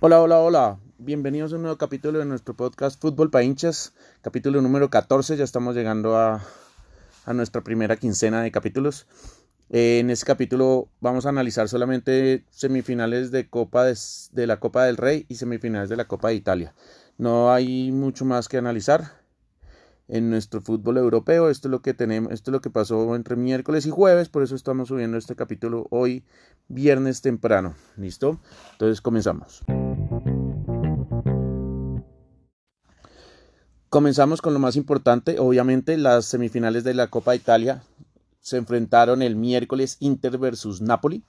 Hola, hola, hola. Bienvenidos a un nuevo capítulo de nuestro podcast Fútbol para hinchas, capítulo número 14. Ya estamos llegando a, nuestra primera quincena de capítulos. Eh, en este capítulo vamos a analizar solamente semifinales de, Copa de la Copa del Rey y semifinales de la Copa de Italia. No hay mucho más que analizar en nuestro fútbol europeo. Esto es lo que tenemos, esto es lo que pasó entre miércoles y jueves, por eso estamos subiendo este capítulo hoy viernes temprano. ¿Listo? Entonces comenzamos. Comenzamos con lo más importante, obviamente las semifinales de la Copa de Italia se enfrentaron el miércoles Inter versus Napoli.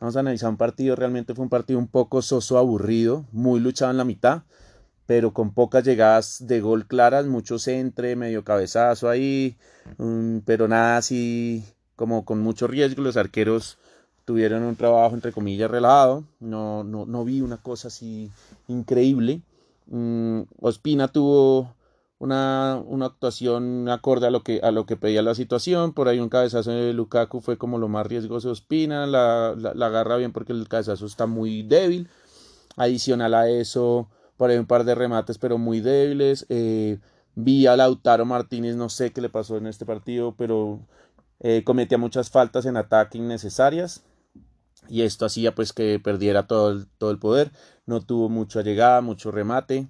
Vamos a analizar un partido, realmente fue un partido un poco soso, aburrido, muy luchado en la mitad, pero con pocas llegadas de gol claras, mucho centre, medio cabezazo ahí, pero nada así como con mucho riesgo. Los arqueros tuvieron un trabajo entre comillas relajado, no, no, no vi una cosa así increíble. Mm, Ospina tuvo una, una, actuación acorde a lo, que, a lo que pedía la situación. Por ahí un cabezazo de Lukaku fue como lo más riesgoso de Ospina. La, la, agarra bien porque el cabezazo está muy débil. Adicional a eso, por ahí un par de remates, pero muy débiles. Eh, vi a Lautaro Martínez, no sé qué le pasó en este partido, pero eh, cometía muchas faltas en ataque innecesarias. Y esto hacía pues que perdiera todo el, todo el poder. No tuvo mucha llegada, mucho remate.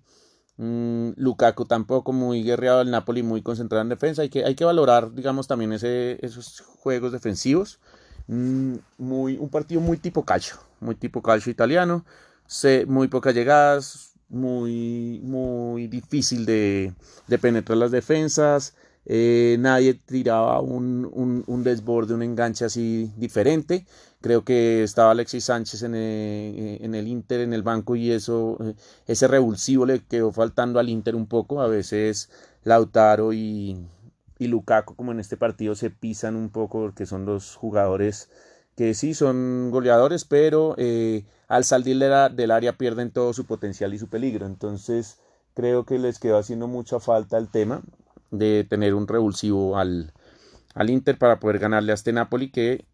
Mm, Lukaku tampoco muy guerreado, el Napoli muy concentrado en defensa. Hay que, hay que valorar, digamos, también ese, esos juegos defensivos. Mm, muy, un partido muy tipo calcio, muy tipo calcio italiano. muy pocas llegadas, muy, muy difícil de, de penetrar las defensas. Eh, nadie tiraba un, un, desborde, un enganche así diferente. Creo que estaba Alexis Sánchez en el, eh, en el Inter, en el banco, y eso, eh, ese revulsivo le quedó faltando al Inter un poco. A veces Lautaro y, y Lukaku, como en este partido, se pisan un poco porque son dos jugadores que sí son goleadores, pero al salir del área pierden todo su potencial y su peligro. Entonces creo que les quedó haciendo mucha falta el tema de tener un revulsivo al, al Inter para poder ganarle a este Napoli que,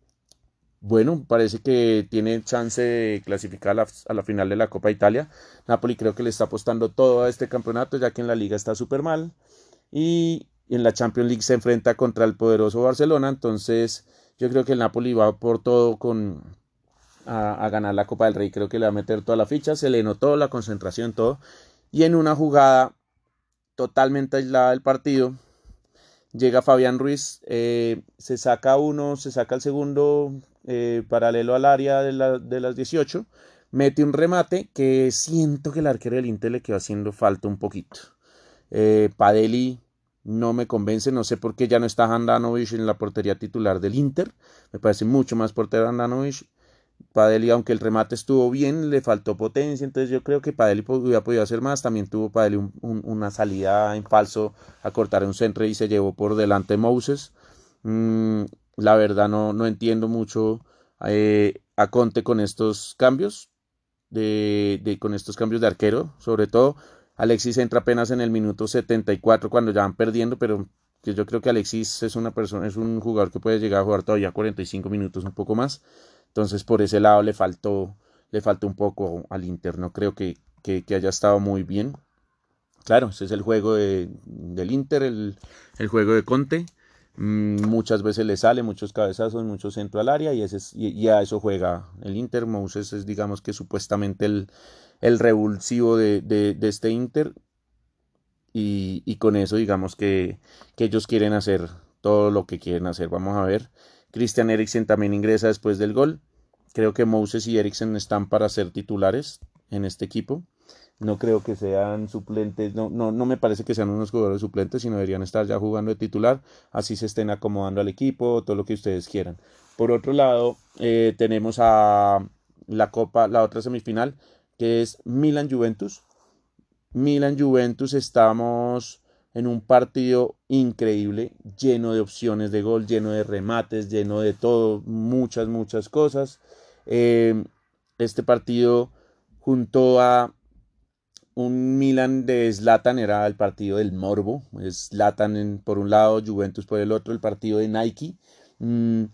bueno, parece que tiene chance de clasificar a la, a la, final de la Copa Italia. Napoli creo que le está apostando todo a este campeonato ya que en la liga está súper mal y en la Champions League se enfrenta contra el poderoso Barcelona, entonces yo creo que el Napoli va por todo con a, ganar la Copa del Rey, creo que le va a meter toda la ficha, se le notó la concentración, todo, y en una jugada totalmente aislada del partido. Llega Fabián Ruiz, eh, se saca uno, se saca el segundo eh, paralelo al área de, las 18, mete un remate que siento que el arquero del Inter le quedó haciendo falta un poquito. Eh, Padeli no me convence, no sé por qué ya no está Handanovic en la portería titular del Inter, me parece mucho más portero Handanovic. Padeli, aunque el remate estuvo bien, le faltó potencia, entonces yo creo que Padeli hubiera podido hacer más. También tuvo Padeli una salida en falso a cortar un centro y se llevó por delante Moses. Mm, la verdad no, no entiendo mucho eh, a Conte con estos cambios, de, de, con estos cambios de arquero, sobre todo. Alexis entra apenas en el minuto 74 cuando ya van perdiendo, pero yo creo que Alexis es una persona, es un jugador que puede llegar a jugar todavía 45 minutos, un poco más. Entonces por ese lado le faltó, le faltó un poco al Inter. No creo que, que, haya estado muy bien. Claro, ese es el juego de, del Inter, el, el, juego de Conte. Mm, muchas veces le sale, muchos cabezazos, mucho centro al área y, es, y, a eso juega el Inter. Moses es digamos que supuestamente el, el revulsivo de, de, de este Inter. Y, y, con eso digamos que, que ellos quieren hacer todo lo que quieren hacer. Vamos a ver Christian Eriksen también ingresa después del gol. Creo que Moses y Eriksen están para ser titulares en este equipo. No creo que sean suplentes, no, no, no me parece que sean unos jugadores suplentes, sino deberían estar ya jugando de titular, así se estén acomodando al equipo, todo lo que ustedes quieran. Por otro lado, eh, tenemos a la Copa, la otra semifinal, que es Milan Juventus. Milan Juventus estamos en un partido increíble, lleno de opciones de gol, lleno de remates, lleno de todo, muchas, muchas cosas. Eh, este partido junto a un Milan de Zlatan era el partido del Morbo. Zlatan por un lado, Juventus por el otro, el partido de Nike. Mm,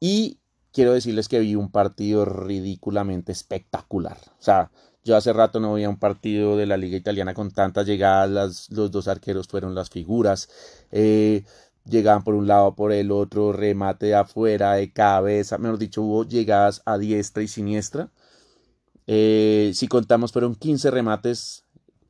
y quiero decirles que vi un partido ridículamente espectacular. O sea, yo hace rato no veía un partido de la liga italiana con tantas llegadas, los dos arqueros fueron las figuras. Eh, llegaban por un lado, por el otro, remate de afuera, de cabeza, mejor dicho, hubo llegadas a diestra y siniestra. Eh, si contamos, fueron 15 remates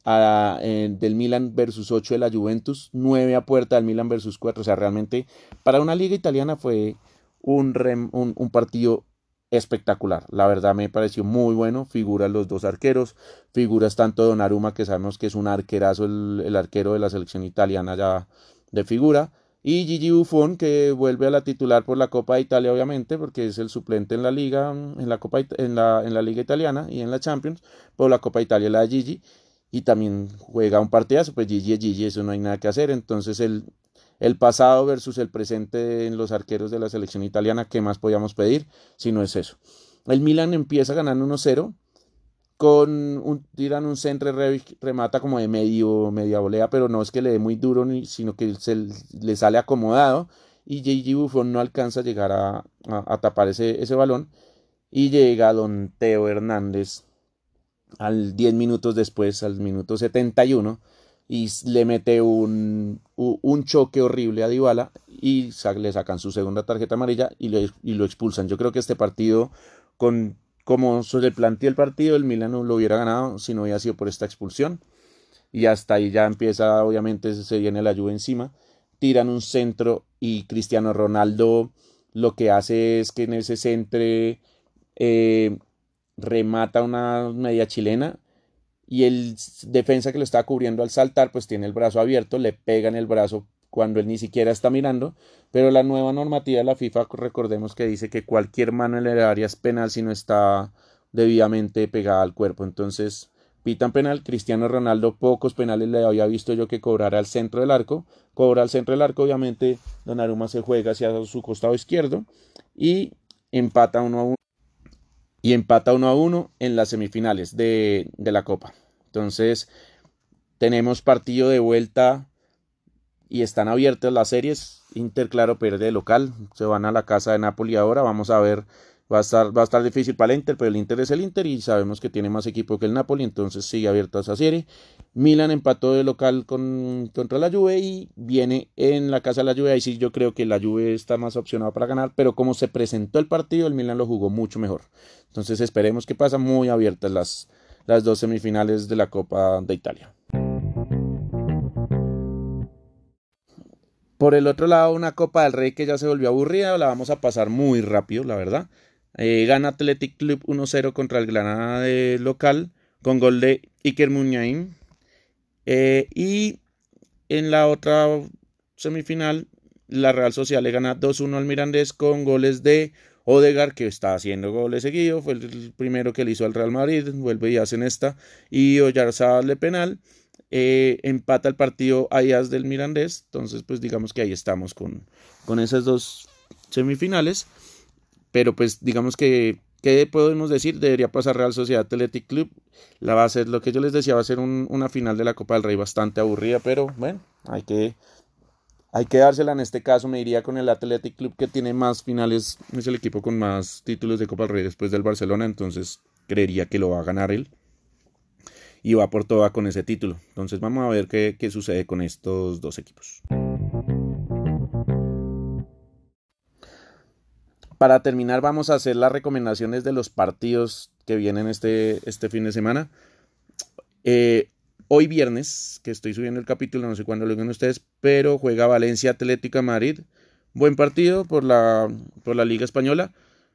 del Milan versus 8 de la Juventus, 9 a puerta del Milan versus 4. O sea, realmente para una liga italiana fue un, un, partido espectacular. La verdad me pareció muy bueno. Figuras los dos arqueros, figuras tanto Donnarumma, que sabemos que es un arquerazo, el, el arquero de la selección italiana ya de figura. Y Gigi Buffon, que vuelve a la titular por la Copa de Italia, obviamente, porque es el suplente en la liga, en la Copa en la, en la Liga Italiana y en la Champions, por la Copa de Italia la de Gigi. Y también juega un partidazo, pues Gigi es Gigi, eso no hay nada que hacer. Entonces el, el pasado versus el presente en los arqueros de la selección italiana, ¿qué más podíamos pedir si no es eso? El Milan empieza ganando 1-0 con un, tiran un centro remata como de medio, media volea, pero no es que le dé muy duro, sino que se le sale acomodado y J.G. Buffon no alcanza a llegar a, a, tapar ese, ese, balón y llega don Teo Hernández al 10 minutos después, al minuto 71 y le mete un, un choque horrible a Dybala y le sacan su segunda tarjeta amarilla y lo, y lo expulsan. Yo creo que este partido con como se le planteó el partido, el Milan lo hubiera ganado si no hubiera sido por esta expulsión. Y hasta ahí ya empieza, obviamente, se viene la lluvia encima. Tiran un centro y Cristiano Ronaldo lo que hace es que en ese centro eh, remata una media chilena y el defensa que lo está cubriendo al saltar pues tiene el brazo abierto, le pega en el brazo cuando él ni siquiera está mirando, pero la nueva normativa de la FIFA, recordemos que dice que cualquier mano en el área es penal si no está debidamente pegada al cuerpo. Entonces, pitan penal, Cristiano Ronaldo pocos penales le había visto yo que cobrara al centro del arco, cobra al centro del arco, obviamente Donnarumma se juega hacia su costado izquierdo y empata uno a uno y empata uno a uno en las semifinales de, de la Copa. Entonces, tenemos partido de vuelta y están abiertas las series. Inter, claro, pierde local. Se van a la casa de Napoli ahora. Vamos a ver. Va a, estar, va a estar difícil para el Inter, pero el Inter es el Inter y sabemos que tiene más equipo que el Napoli, entonces sigue abierta esa serie. Milan empató de local con, contra la Juve y viene en la casa de la Juve. Ahí sí yo creo que la Juve está más opcionada para ganar, pero como se presentó el partido, el Milan lo jugó mucho mejor. Entonces esperemos que pasa muy abiertas las, las dos semifinales de la Copa de Italia. Por el otro lado, una Copa del Rey que ya se volvió aburrida, la vamos a pasar muy rápido, la verdad. Eh, gana Athletic Club 1-0 contra el Granada de local con gol de Iker Muñain. Eh, y en la otra semifinal, la Real Social le gana 2-1 al Mirandés con goles de Odegar, que está haciendo goles seguidos, fue el primero que le hizo al Real Madrid, vuelve y hacen esta, y Oyarzabal de penal. Eh, empata el partido Ayas del Mirandés. Entonces, pues digamos que ahí estamos con, con esas dos semifinales. Pero pues digamos que, ¿qué podemos decir? Debería pasar Real Sociedad Athletic Club. La va a ser, lo que yo les decía, va a ser una final de la Copa del Rey bastante aburrida, pero bueno, hay que, hay que dársela en este caso. Me iría con el Athletic Club que tiene más finales, es el equipo con más títulos de Copa del Rey después del Barcelona, entonces creería que lo va a ganar él y va por toda con ese título. Entonces vamos a ver qué, qué sucede con estos dos equipos. Para terminar vamos a hacer las recomendaciones de los partidos que vienen este, este fin de semana. Eh, hoy viernes, que estoy subiendo el capítulo, no sé cuándo lo ven ustedes, pero juega Valencia Atlético de Madrid. Buen partido por la, por la Liga Española.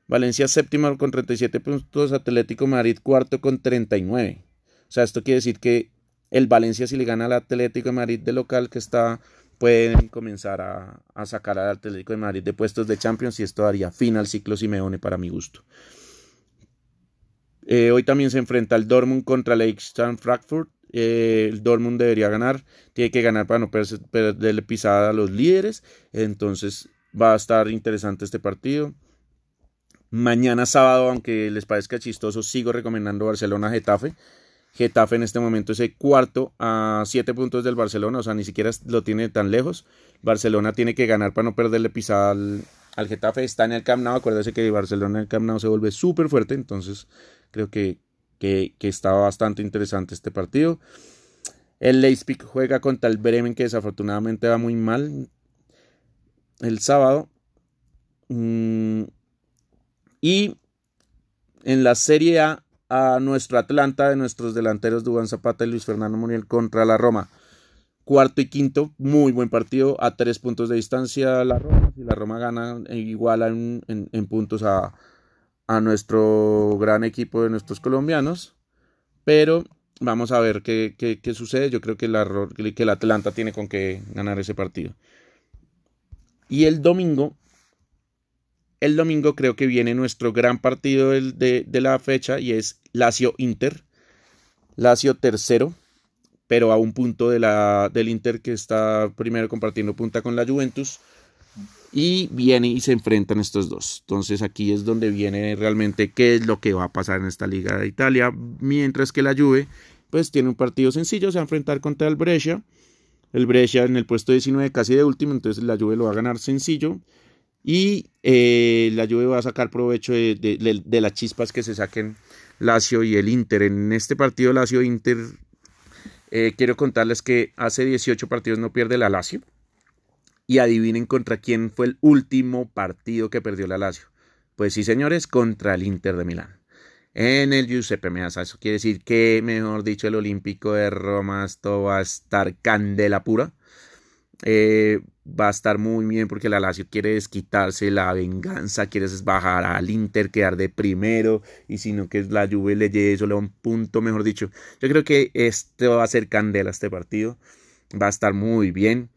Valencia séptimo con 37 puntos, Atlético Madrid cuarto con 39. O sea, esto quiere decir que el Valencia si le gana al Atlético Madrid de local que está, pueden comenzar a, sacar al Atlético de Madrid de puestos de Champions y esto daría fin al ciclo Simeone para mi gusto. Eh, hoy también se enfrenta el Dortmund contra el Eintracht Frankfurt. Eh, el Dortmund debería ganar, tiene que ganar para no perderle pisada a los líderes. Entonces va a estar interesante este partido. Mañana sábado, aunque les parezca chistoso, sigo recomendando Barcelona-Getafe. Getafe en este momento es el cuarto a siete puntos del Barcelona, o sea, ni siquiera lo tiene tan lejos. Barcelona tiene que ganar para no perderle pisada al, al Getafe. Está en el Camp acuérdese que Barcelona en el Camp se vuelve súper fuerte, entonces creo que, que, que está bastante interesante este partido. El Leipzig juega contra el Bremen, que desafortunadamente va muy mal el sábado. Mm, y en la Serie A, a nuestro Atlanta de nuestros delanteros Dubán Zapata y Luis Fernando Muriel contra la Roma. Cuarto y quinto, muy buen partido, a tres puntos de distancia la Roma. Si la Roma gana, e iguala en, puntos a, a, nuestro gran equipo de nuestros colombianos. Pero vamos a ver qué, qué, qué sucede. Yo creo que, la, que el Atlanta tiene con qué ganar ese partido. Y el domingo el domingo creo que viene nuestro gran partido de, la fecha y es Lazio Inter. Lazio tercero, pero a un punto de la, del Inter que está primero compartiendo punta con la Juventus. Y viene y se enfrentan estos dos. Entonces aquí es donde viene realmente qué es lo que va a pasar en esta Liga de Italia. Mientras que la Juve pues tiene un partido sencillo, se va a enfrentar contra el Brescia. El Brescia en el puesto 19 casi de último, entonces la Juve lo va a ganar sencillo. Y eh, la Juve va a sacar provecho de, las chispas que se saquen Lazio y el Inter. En este partido Lazio-Inter, eh, quiero contarles que hace 18 partidos no pierde la Lazio. Y adivinen contra quién fue el último partido que perdió la Lazio. Pues sí, señores, contra el Inter de Milán. En el Giuseppe Meazza. Eso quiere decir que, mejor dicho, el Olímpico de Roma esto va a estar candela pura. Eh, va a estar muy bien porque la Lazio quiere desquitarse la venganza, quiere bajar al Inter, quedar de primero y si no que la Juve le llegue solo a un punto, mejor dicho. Yo creo que esto va a ser candela este partido, va a estar muy bien.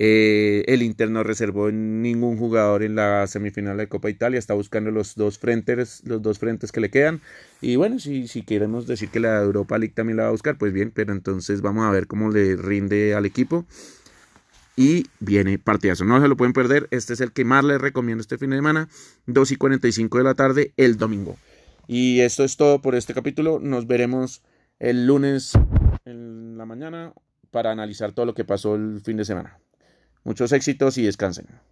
Eh, el Inter no reservó ningún jugador en la semifinal de Copa Italia, está buscando los dos frentes, los dos frentes que le quedan. Y bueno, si, si queremos decir que la Europa League también la va a buscar, pues bien, pero entonces vamos a ver cómo le rinde al equipo y viene partidazo. No se lo pueden perder. Este es el que más les recomiendo este fin de semana. 2 y 45 de la tarde el domingo. Y esto es todo por este capítulo. Nos veremos el lunes en la mañana para analizar todo lo que pasó el fin de semana. Muchos éxitos y descansen.